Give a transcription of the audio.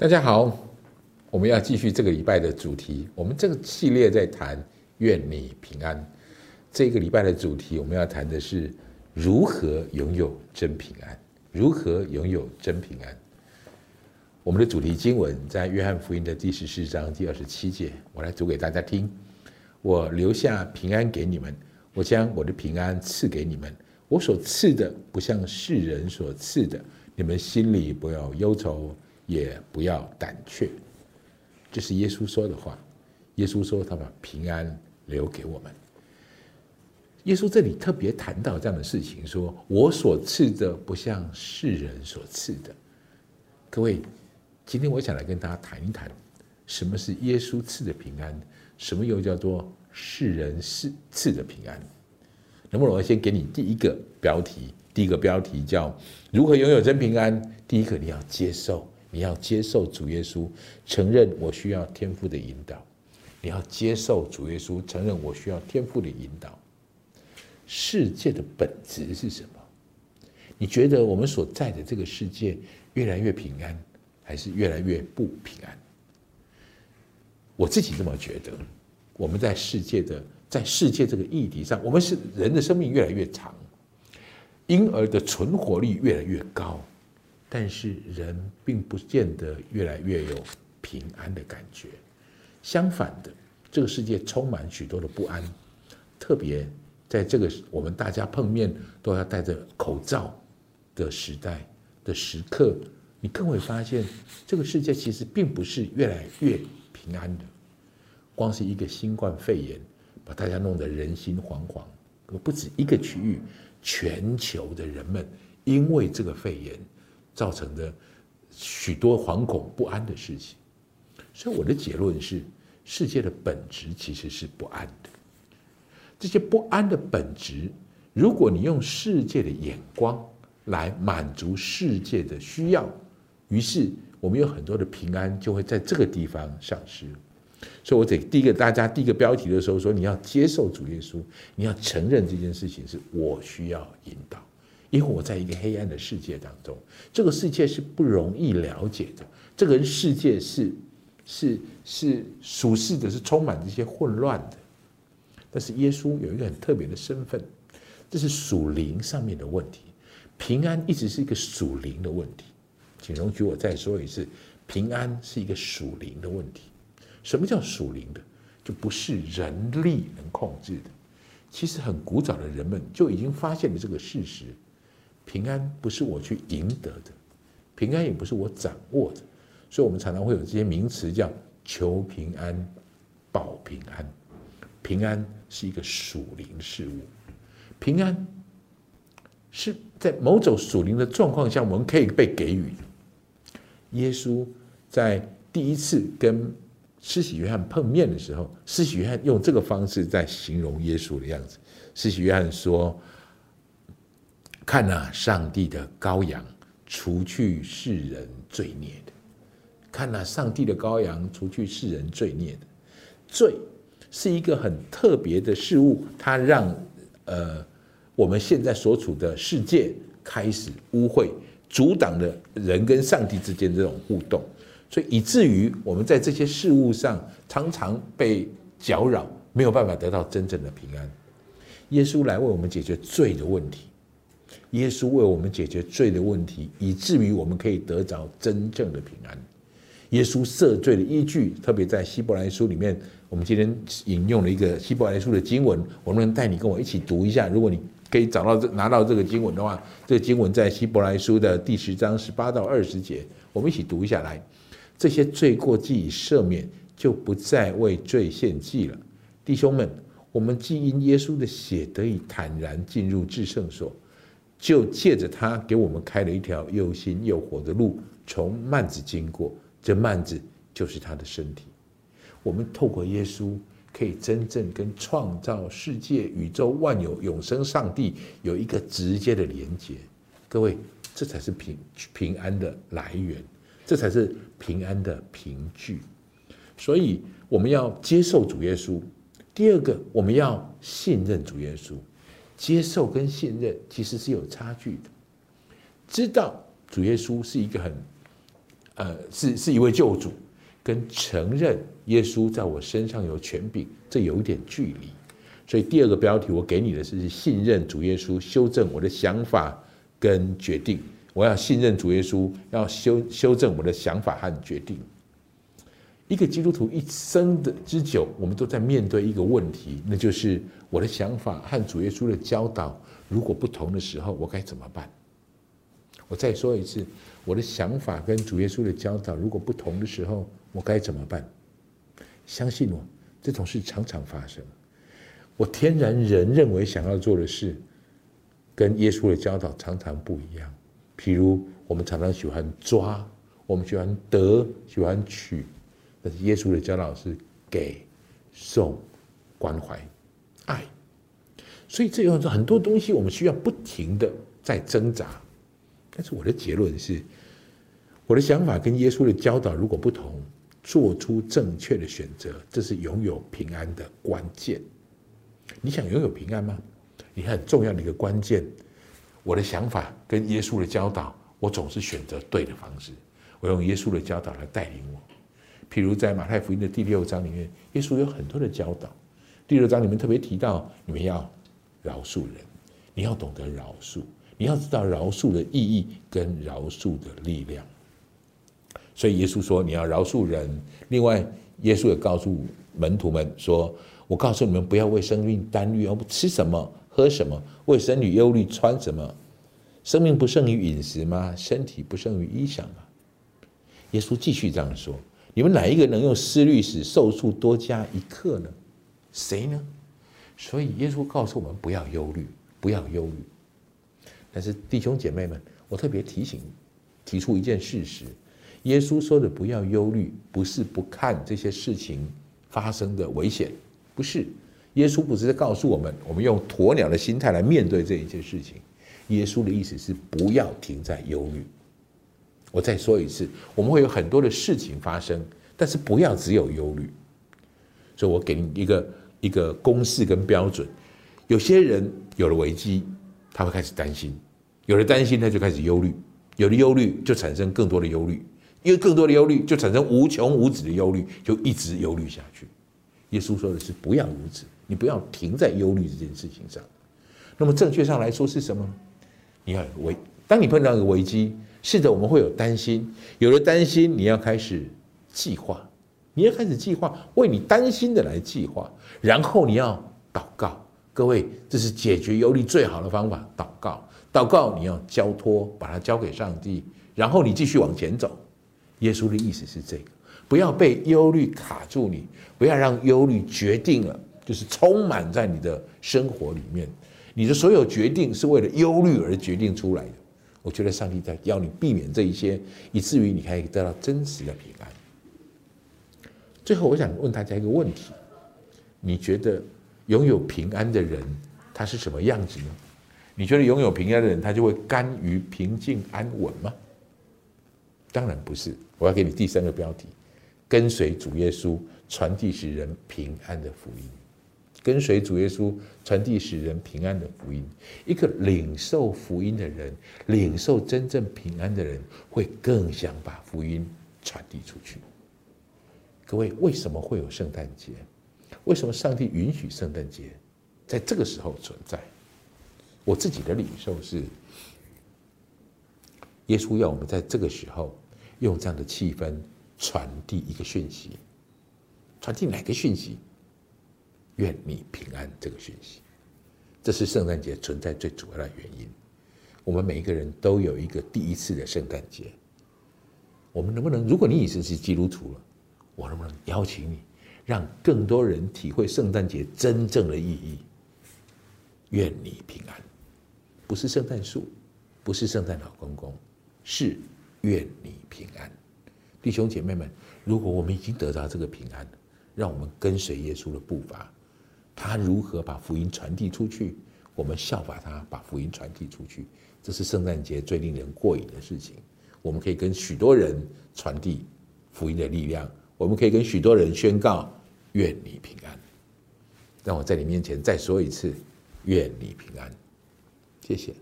大家好，我们要继续这个礼拜的主题。我们这个系列在谈“愿你平安”。这个礼拜的主题，我们要谈的是如何拥有真平安。如何拥有真平安？我们的主题经文在约翰福音的第十四章第二十七节，我来读给大家听。我留下平安给你们，我将我的平安赐给你们。我所赐的不像世人所赐的，你们心里不要忧愁。也不要胆怯，这是耶稣说的话。耶稣说他把平安留给我们。耶稣这里特别谈到这样的事情，说我所赐的不像世人所赐的。各位，今天我想来跟大家谈一谈，什么是耶稣赐的平安，什么又叫做世人赐赐的平安？能不能我先给你第一个标题？第一个标题叫如何拥有真平安？第一个你要接受。你要接受主耶稣，承认我需要天赋的引导。你要接受主耶稣，承认我需要天赋的引导。世界的本质是什么？你觉得我们所在的这个世界越来越平安，还是越来越不平安？我自己这么觉得。我们在世界的在世界这个议题上，我们是人的生命越来越长，婴儿的存活率越来越高。但是人并不见得越来越有平安的感觉，相反的，这个世界充满许多的不安，特别在这个我们大家碰面都要戴着口罩的时代的时刻，你更会发现这个世界其实并不是越来越平安的。光是一个新冠肺炎，把大家弄得人心惶惶，不止一个区域，全球的人们因为这个肺炎。造成的许多惶恐不安的事情，所以我的结论是：世界的本质其实是不安的。这些不安的本质，如果你用世界的眼光来满足世界的需要，于是我们有很多的平安就会在这个地方丧失。所以我得第一个大家第一个标题的时候说：你要接受主耶稣，你要承认这件事情是我需要引导。因为我在一个黑暗的世界当中，这个世界是不容易了解的。这个世界是是是属世的，是充满这些混乱的。但是耶稣有一个很特别的身份，这是属灵上面的问题。平安一直是一个属灵的问题。请容许我再说一次，平安是一个属灵的问题。什么叫属灵的？就不是人力能控制的。其实很古早的人们就已经发现了这个事实。平安不是我去赢得的，平安也不是我掌握的，所以，我们常常会有这些名词叫求平安、保平安。平安是一个属灵事物，平安是在某种属灵的状况下，我们可以被给予的。耶稣在第一次跟施洗约翰碰面的时候，施洗约翰用这个方式在形容耶稣的样子。施洗约翰说。看那上帝的羔羊，除去世人罪孽的；看那上帝的羔羊，除去世人罪孽的。罪是一个很特别的事物，它让呃我们现在所处的世界开始污秽，阻挡了人跟上帝之间这种互动，所以以至于我们在这些事物上常常被搅扰，没有办法得到真正的平安。耶稣来为我们解决罪的问题。耶稣为我们解决罪的问题，以至于我们可以得着真正的平安。耶稣赦罪的依据，特别在希伯来书里面，我们今天引用了一个希伯来书的经文，我们能带你跟我一起读一下。如果你可以找到这拿到这个经文的话，这个经文在希伯来书的第十章十八到二十节，我们一起读一下来。这些罪过既已赦免，就不再为罪献祭了。弟兄们，我们既因耶稣的血得以坦然进入至圣所。就借着他给我们开了一条又新又活的路，从幔子经过，这幔子就是他的身体。我们透过耶稣，可以真正跟创造世界、宇宙万有、永生上帝有一个直接的连接。各位，这才是平平安的来源，这才是平安的凭据。所以，我们要接受主耶稣。第二个，我们要信任主耶稣。接受跟信任其实是有差距的。知道主耶稣是一个很呃，是是一位救主，跟承认耶稣在我身上有权柄，这有一点距离。所以第二个标题我给你的是信任主耶稣，修正我的想法跟决定。我要信任主耶稣，要修修正我的想法和决定。一个基督徒一生的之久，我们都在面对一个问题，那就是我的想法和主耶稣的教导如果不同的时候，我该怎么办？我再说一次，我的想法跟主耶稣的教导如果不同的时候，我该怎么办？相信我，这种事常常发生。我天然人认为想要做的事，跟耶稣的教导常常不一样。譬如，我们常常喜欢抓，我们喜欢得，喜欢取。但是耶稣的教导是给、送、关怀、爱，所以这有很多东西我们需要不停的在挣扎。但是我的结论是，我的想法跟耶稣的教导如果不同，做出正确的选择，这是拥有平安的关键。你想拥有平安吗？你很重要的一个关键，我的想法跟耶稣的教导，我总是选择对的方式，我用耶稣的教导来带领我。譬如在马太福音的第六章里面，耶稣有很多的教导。第六章里面特别提到，你们要饶恕人，你要懂得饶恕，你要知道饶恕的意义跟饶恕的力量。所以耶稣说你要饶恕人。另外，耶稣也告诉门徒们说：“我告诉你们，不要为生命担忧，吃什么喝什么；为生女忧虑穿什么。生命不胜于饮食吗？身体不胜于衣裳吗？”耶稣继续这样说。你们哪一个能用思虑使寿数多加一刻呢？谁呢？所以耶稣告诉我们不要忧虑，不要忧虑。但是弟兄姐妹们，我特别提醒、提出一件事实：耶稣说的不要忧虑，不是不看这些事情发生的危险，不是。耶稣不是在告诉我们，我们用鸵鸟的心态来面对这一件事情。耶稣的意思是不要停在忧虑。我再说一次，我们会有很多的事情发生，但是不要只有忧虑。所以我给你一个一个公式跟标准：有些人有了危机，他会开始担心；有了担心，他就开始忧虑；有了忧虑，就产生更多的忧虑；因为更多的忧虑，就产生无穷无止的忧虑，就一直忧虑下去。耶稣说的是不要如此，你不要停在忧虑这件事情上。那么正确上来说是什么？你要危，当你碰到一个危机。是的，我们会有担心，有了担心，你要开始计划，你要开始计划，为你担心的来计划，然后你要祷告。各位，这是解决忧虑最好的方法。祷告，祷告，你要交托，把它交给上帝，然后你继续往前走。耶稣的意思是这个，不要被忧虑卡住你，不要让忧虑决定了，就是充满在你的生活里面。你的所有决定是为了忧虑而决定出来的。我觉得上帝在要你避免这一些，以至于你可以得到真实的平安。最后，我想问大家一个问题：你觉得拥有平安的人他是什么样子呢？你觉得拥有平安的人他就会甘于平静安稳吗？当然不是。我要给你第三个标题：跟随主耶稣，传递使人平安的福音。跟随主耶稣传递使人平安的福音，一个领受福音的人，领受真正平安的人，会更想把福音传递出去。各位，为什么会有圣诞节？为什么上帝允许圣诞节在这个时候存在？我自己的领受是，耶稣要我们在这个时候用这样的气氛传递一个讯息，传递哪个讯息？愿你平安，这个讯息，这是圣诞节存在最主要的原因。我们每一个人都有一个第一次的圣诞节。我们能不能，如果你已经是基督徒了，我能不能邀请你，让更多人体会圣诞节真正的意义？愿你平安，不是圣诞树，不是圣诞老公公，是愿你平安。弟兄姐妹们，如果我们已经得到这个平安，让我们跟随耶稣的步伐。他如何把福音传递出去？我们效法他，把福音传递出去。这是圣诞节最令人过瘾的事情。我们可以跟许多人传递福音的力量，我们可以跟许多人宣告：愿你平安。让我在你面前再说一次：愿你平安。谢谢。